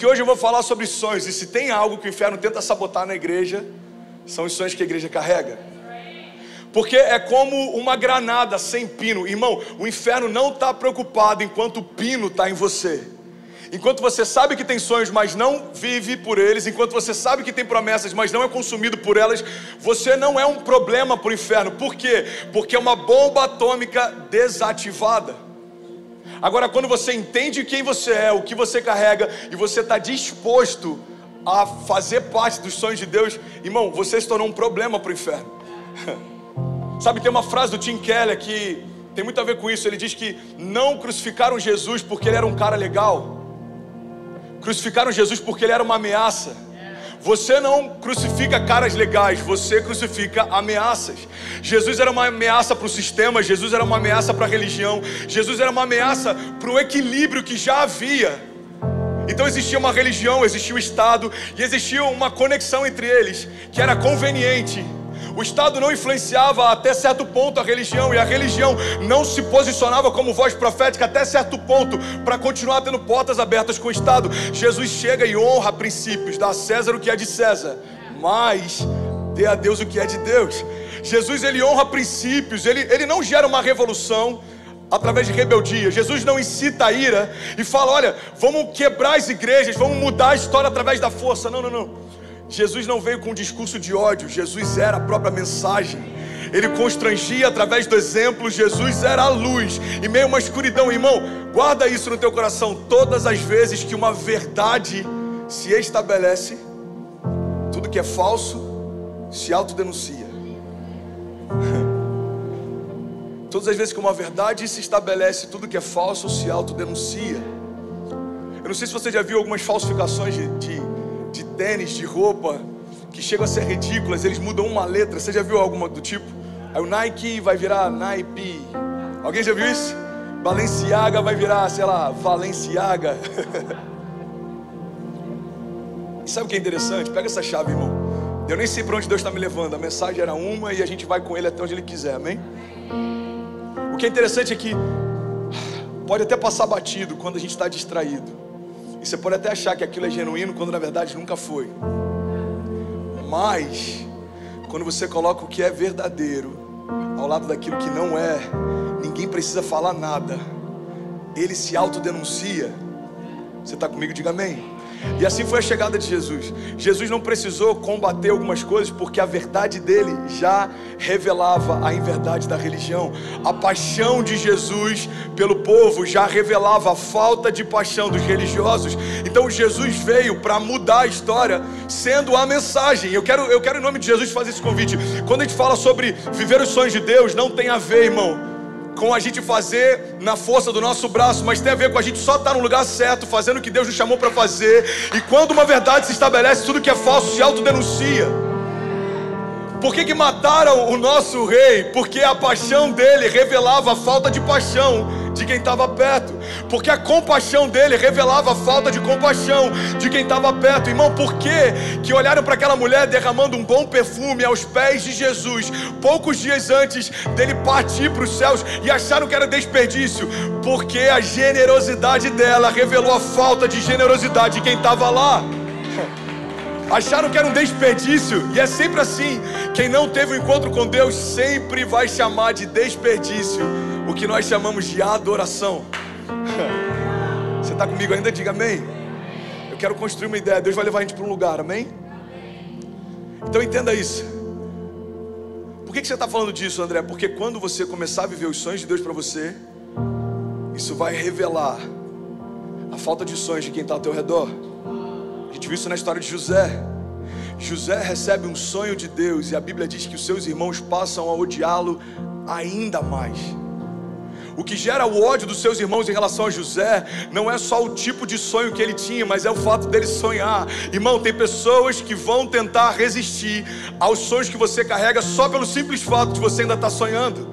Porque hoje eu vou falar sobre sonhos, e se tem algo que o inferno tenta sabotar na igreja, são os sonhos que a igreja carrega. Porque é como uma granada sem pino. Irmão, o inferno não está preocupado enquanto o pino está em você. Enquanto você sabe que tem sonhos, mas não vive por eles, enquanto você sabe que tem promessas, mas não é consumido por elas, você não é um problema para o inferno. Por quê? Porque é uma bomba atômica desativada. Agora, quando você entende quem você é, o que você carrega, e você está disposto a fazer parte dos sonhos de Deus, irmão, você se tornou um problema para o inferno. Sabe, tem uma frase do Tim Keller que tem muito a ver com isso. Ele diz que não crucificaram Jesus porque ele era um cara legal, crucificaram Jesus porque ele era uma ameaça. Você não crucifica caras legais, você crucifica ameaças. Jesus era uma ameaça para o sistema, Jesus era uma ameaça para a religião, Jesus era uma ameaça para o equilíbrio que já havia. Então existia uma religião, existia o um Estado e existia uma conexão entre eles que era conveniente. O Estado não influenciava até certo ponto a religião, e a religião não se posicionava como voz profética até certo ponto para continuar tendo portas abertas com o Estado. Jesus chega e honra princípios, dá a César o que é de César, mas dê a Deus o que é de Deus. Jesus ele honra princípios, ele, ele não gera uma revolução através de rebeldia. Jesus não incita a ira e fala: olha, vamos quebrar as igrejas, vamos mudar a história através da força. Não, não, não. Jesus não veio com um discurso de ódio, Jesus era a própria mensagem. Ele constrangia através do exemplo, Jesus era a luz, e meio uma escuridão, irmão. Guarda isso no teu coração. Todas as vezes que uma verdade se estabelece, tudo que é falso se autodenuncia. Todas as vezes que uma verdade se estabelece, tudo que é falso se autodenuncia. Eu não sei se você já viu algumas falsificações de, de tênis, de roupa, que chegam a ser ridículas, eles mudam uma letra. Você já viu alguma do tipo? Aí o Nike vai virar Nike. Alguém já viu isso? Balenciaga vai virar, sei lá, Valenciaga. e sabe o que é interessante? Pega essa chave, irmão. Eu nem sei para onde Deus está me levando. A mensagem era uma e a gente vai com Ele até onde Ele quiser, amém? O que é interessante é que pode até passar batido quando a gente está distraído. E você pode até achar que aquilo é genuíno quando na verdade nunca foi. Mas, quando você coloca o que é verdadeiro ao lado daquilo que não é, ninguém precisa falar nada. Ele se autodenuncia. Você está comigo? Diga amém. E assim foi a chegada de Jesus. Jesus não precisou combater algumas coisas porque a verdade dele já revelava a inverdade da religião. A paixão de Jesus pelo povo já revelava a falta de paixão dos religiosos. Então Jesus veio para mudar a história, sendo a mensagem. Eu quero, eu quero em nome de Jesus fazer esse convite. Quando a gente fala sobre viver os sonhos de Deus, não tem a ver, irmão com a gente fazer na força do nosso braço, mas tem a ver com a gente só estar no lugar certo, fazendo o que Deus nos chamou para fazer. E quando uma verdade se estabelece, tudo que é falso se autodenuncia. Por que, que mataram o nosso rei? Porque a paixão dele revelava a falta de paixão de quem estava perto, porque a compaixão dele revelava a falta de compaixão de quem estava perto. Irmão, por que que olharam para aquela mulher derramando um bom perfume aos pés de Jesus, poucos dias antes dele partir para os céus e acharam que era desperdício? Porque a generosidade dela revelou a falta de generosidade de quem estava lá. Acharam que era um desperdício, e é sempre assim. Quem não teve um encontro com Deus sempre vai chamar de desperdício o que nós chamamos de adoração. Você está comigo ainda? Diga amém. Eu quero construir uma ideia. Deus vai levar a gente para um lugar, amém? Então entenda isso. Por que, você está falando disso, André? Porque quando você começar a viver os sonhos de Deus para você, isso vai revelar a falta de sonhos de quem está ao teu redor. A gente viu isso na história de José. José recebe um sonho de Deus e a Bíblia diz que os seus irmãos passam a odiá-lo ainda mais. O que gera o ódio dos seus irmãos em relação a José não é só o tipo de sonho que ele tinha, mas é o fato dele sonhar. Irmão, tem pessoas que vão tentar resistir aos sonhos que você carrega só pelo simples fato de você ainda estar sonhando.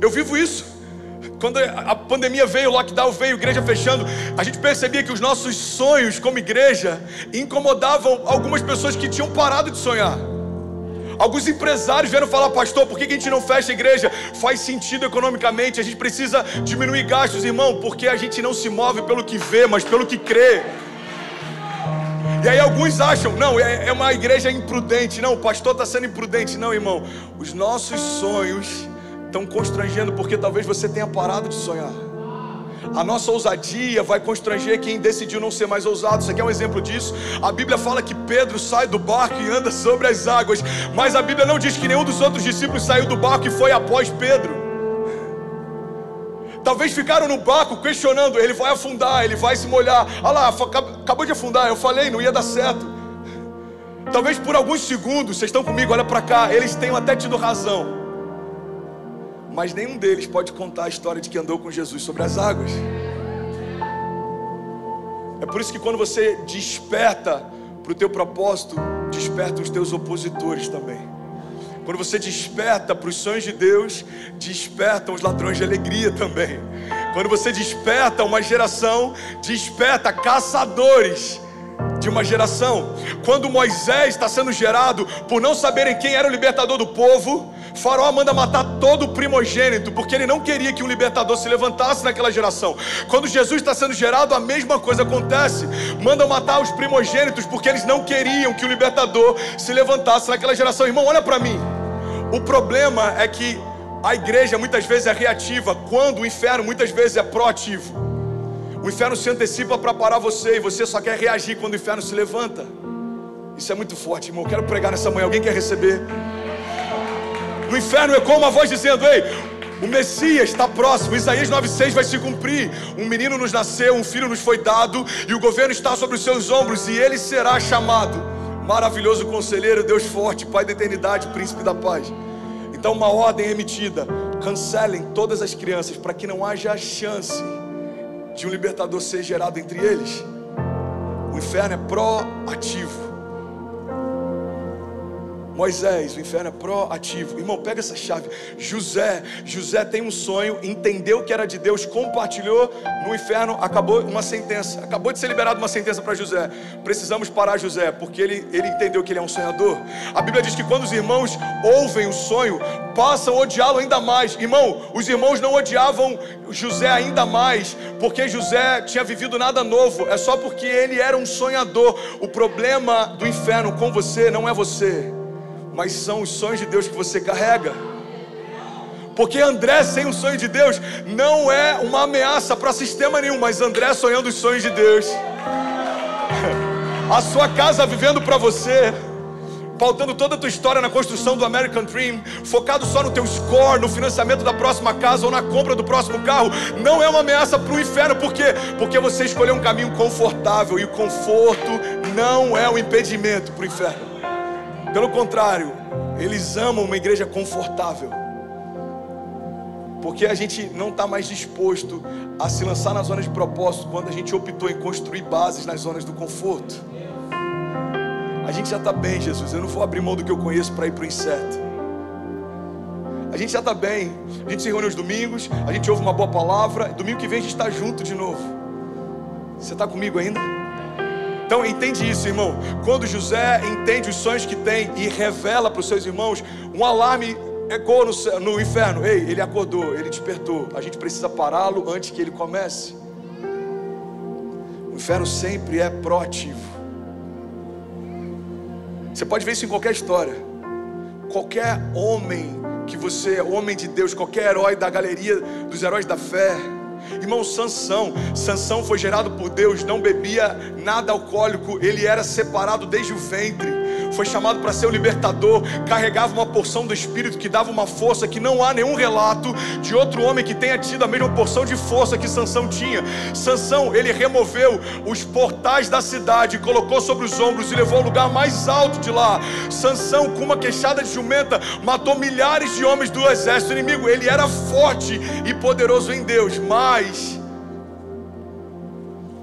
Eu vivo isso. Quando a pandemia veio, o lockdown veio, igreja fechando, a gente percebia que os nossos sonhos como igreja incomodavam algumas pessoas que tinham parado de sonhar. Alguns empresários vieram falar, pastor, por que a gente não fecha a igreja? Faz sentido economicamente, a gente precisa diminuir gastos, irmão, porque a gente não se move pelo que vê, mas pelo que crê. E aí alguns acham, não, é, é uma igreja imprudente. Não, o pastor está sendo imprudente. Não, irmão. Os nossos sonhos estão constrangendo porque talvez você tenha parado de sonhar. A nossa ousadia vai constranger quem decidiu não ser mais ousado. Você quer um exemplo disso? A Bíblia fala que Pedro sai do barco e anda sobre as águas, mas a Bíblia não diz que nenhum dos outros discípulos saiu do barco e foi após Pedro. Talvez ficaram no barco questionando: ele vai afundar, ele vai se molhar. Olha lá, acabou de afundar. Eu falei, não ia dar certo. Talvez por alguns segundos, vocês estão comigo, olha para cá, eles tenham até tido razão. Mas nenhum deles pode contar a história de que andou com Jesus sobre as águas. É por isso que quando você desperta para o teu propósito, desperta os teus opositores também. Quando você desperta para os sonhos de Deus, despertam os ladrões de alegria também. Quando você desperta uma geração, desperta caçadores de uma geração. Quando Moisés está sendo gerado, por não saberem quem era o libertador do povo, Faraó manda matar todo o primogênito, porque ele não queria que um libertador se levantasse naquela geração. Quando Jesus está sendo gerado, a mesma coisa acontece. Mandam matar os primogênitos, porque eles não queriam que o libertador se levantasse naquela geração. Irmão, olha para mim. O problema é que a igreja muitas vezes é reativa, quando o inferno muitas vezes é proativo. O inferno se antecipa para parar você e você só quer reagir quando o inferno se levanta. Isso é muito forte, irmão. Eu quero pregar nessa manhã. Alguém quer receber? No inferno é como uma voz dizendo: Ei, o Messias está próximo. Isaías 9,6 vai se cumprir. Um menino nos nasceu, um filho nos foi dado, e o governo está sobre os seus ombros, e ele será chamado Maravilhoso Conselheiro, Deus Forte, Pai da Eternidade, Príncipe da Paz. Então, uma ordem emitida: cancelem todas as crianças para que não haja chance de um libertador ser gerado entre eles. O inferno é proativo. Moisés, o inferno é proativo. Irmão, pega essa chave. José, José tem um sonho, entendeu que era de Deus, compartilhou no inferno, acabou uma sentença. Acabou de ser liberada uma sentença para José. Precisamos parar José, porque ele, ele entendeu que ele é um sonhador. A Bíblia diz que quando os irmãos ouvem o sonho, passam a odiá-lo ainda mais. Irmão, os irmãos não odiavam José ainda mais, porque José tinha vivido nada novo. É só porque ele era um sonhador. O problema do inferno com você não é você mas são os sonhos de Deus que você carrega. Porque André sem o sonho de Deus não é uma ameaça para sistema nenhum, mas André sonhando os sonhos de Deus. A sua casa vivendo para você, pautando toda a tua história na construção do American Dream, focado só no teu score, no financiamento da próxima casa ou na compra do próximo carro, não é uma ameaça para o inferno, por quê? Porque você escolheu um caminho confortável e o conforto não é um impedimento para o inferno. Pelo contrário, eles amam uma igreja confortável. Porque a gente não está mais disposto a se lançar na zona de propósito quando a gente optou em construir bases nas zonas do conforto. A gente já está bem, Jesus. Eu não vou abrir mão do que eu conheço para ir para o incerto. A gente já está bem. A gente se reúne aos domingos, a gente ouve uma boa palavra. Domingo que vem a gente está junto de novo. Você está comigo ainda? Então entende isso, irmão. Quando José entende os sonhos que tem e revela para os seus irmãos, um alarme ecoa no, no inferno. Ei, ele acordou, ele despertou. A gente precisa pará-lo antes que ele comece. O inferno sempre é proativo. Você pode ver isso em qualquer história. Qualquer homem que você, homem de Deus, qualquer herói da galeria dos heróis da fé, Irmão, Sansão, Sansão foi gerado por Deus, não bebia nada alcoólico, ele era separado desde o ventre foi chamado para ser o libertador, carregava uma porção do Espírito que dava uma força que não há nenhum relato de outro homem que tenha tido a mesma porção de força que Sansão tinha. Sansão, ele removeu os portais da cidade, colocou sobre os ombros e levou ao lugar mais alto de lá. Sansão, com uma queixada de jumenta, matou milhares de homens do exército inimigo. Ele era forte e poderoso em Deus, mas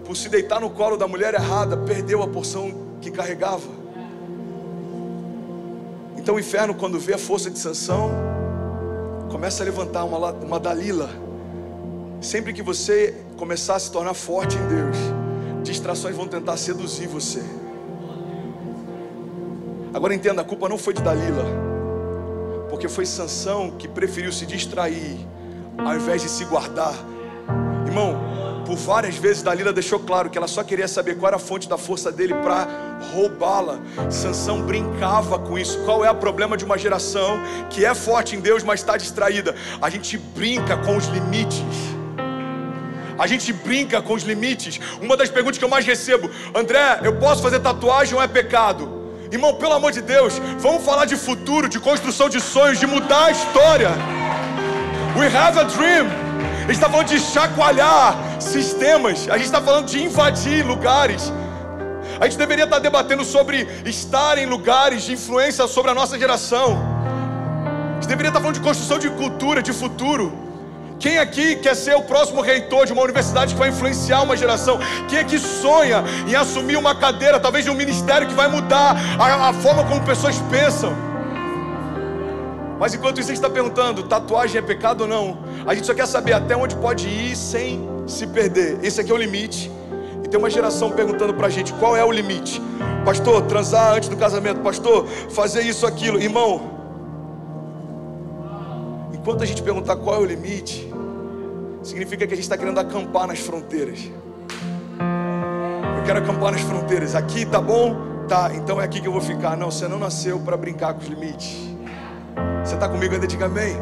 por se deitar no colo da mulher errada, perdeu a porção que carregava. Então o inferno, quando vê a força de Sansão, começa a levantar uma, uma Dalila. Sempre que você começar a se tornar forte em Deus, distrações vão tentar seduzir você. Agora entenda, a culpa não foi de Dalila, porque foi Sansão que preferiu se distrair ao invés de se guardar. Irmão, por várias vezes Dalila deixou claro que ela só queria saber qual era a fonte da força dele para roubá-la. Sansão brincava com isso. Qual é o problema de uma geração que é forte em Deus, mas está distraída? A gente brinca com os limites. A gente brinca com os limites. Uma das perguntas que eu mais recebo, André, eu posso fazer tatuagem ou é pecado? Irmão, pelo amor de Deus, vamos falar de futuro, de construção de sonhos, de mudar a história. We have a dream. Falando de chacoalhar sistemas. A gente está falando de invadir lugares. A gente deveria estar tá debatendo sobre estar em lugares de influência sobre a nossa geração. A gente deveria estar tá falando de construção de cultura, de futuro. Quem aqui quer ser o próximo reitor de uma universidade que vai influenciar uma geração? Quem aqui sonha em assumir uma cadeira, talvez de um ministério que vai mudar a, a forma como pessoas pensam? Mas enquanto isso, a gente está perguntando: tatuagem é pecado ou não? A gente só quer saber até onde pode ir sem se perder. Esse aqui é o limite. E tem uma geração perguntando para a gente: qual é o limite? Pastor, transar antes do casamento. Pastor, fazer isso, aquilo. Irmão, Enquanto a gente perguntar qual é o limite, significa que a gente está querendo acampar nas fronteiras. Eu quero acampar nas fronteiras. Aqui tá bom? Tá, então é aqui que eu vou ficar. Não, você não nasceu para brincar com os limites. Você está comigo ainda? Diga amém.